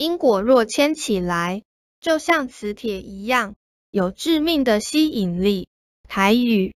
因果若牵起来，就像磁铁一样，有致命的吸引力。台语。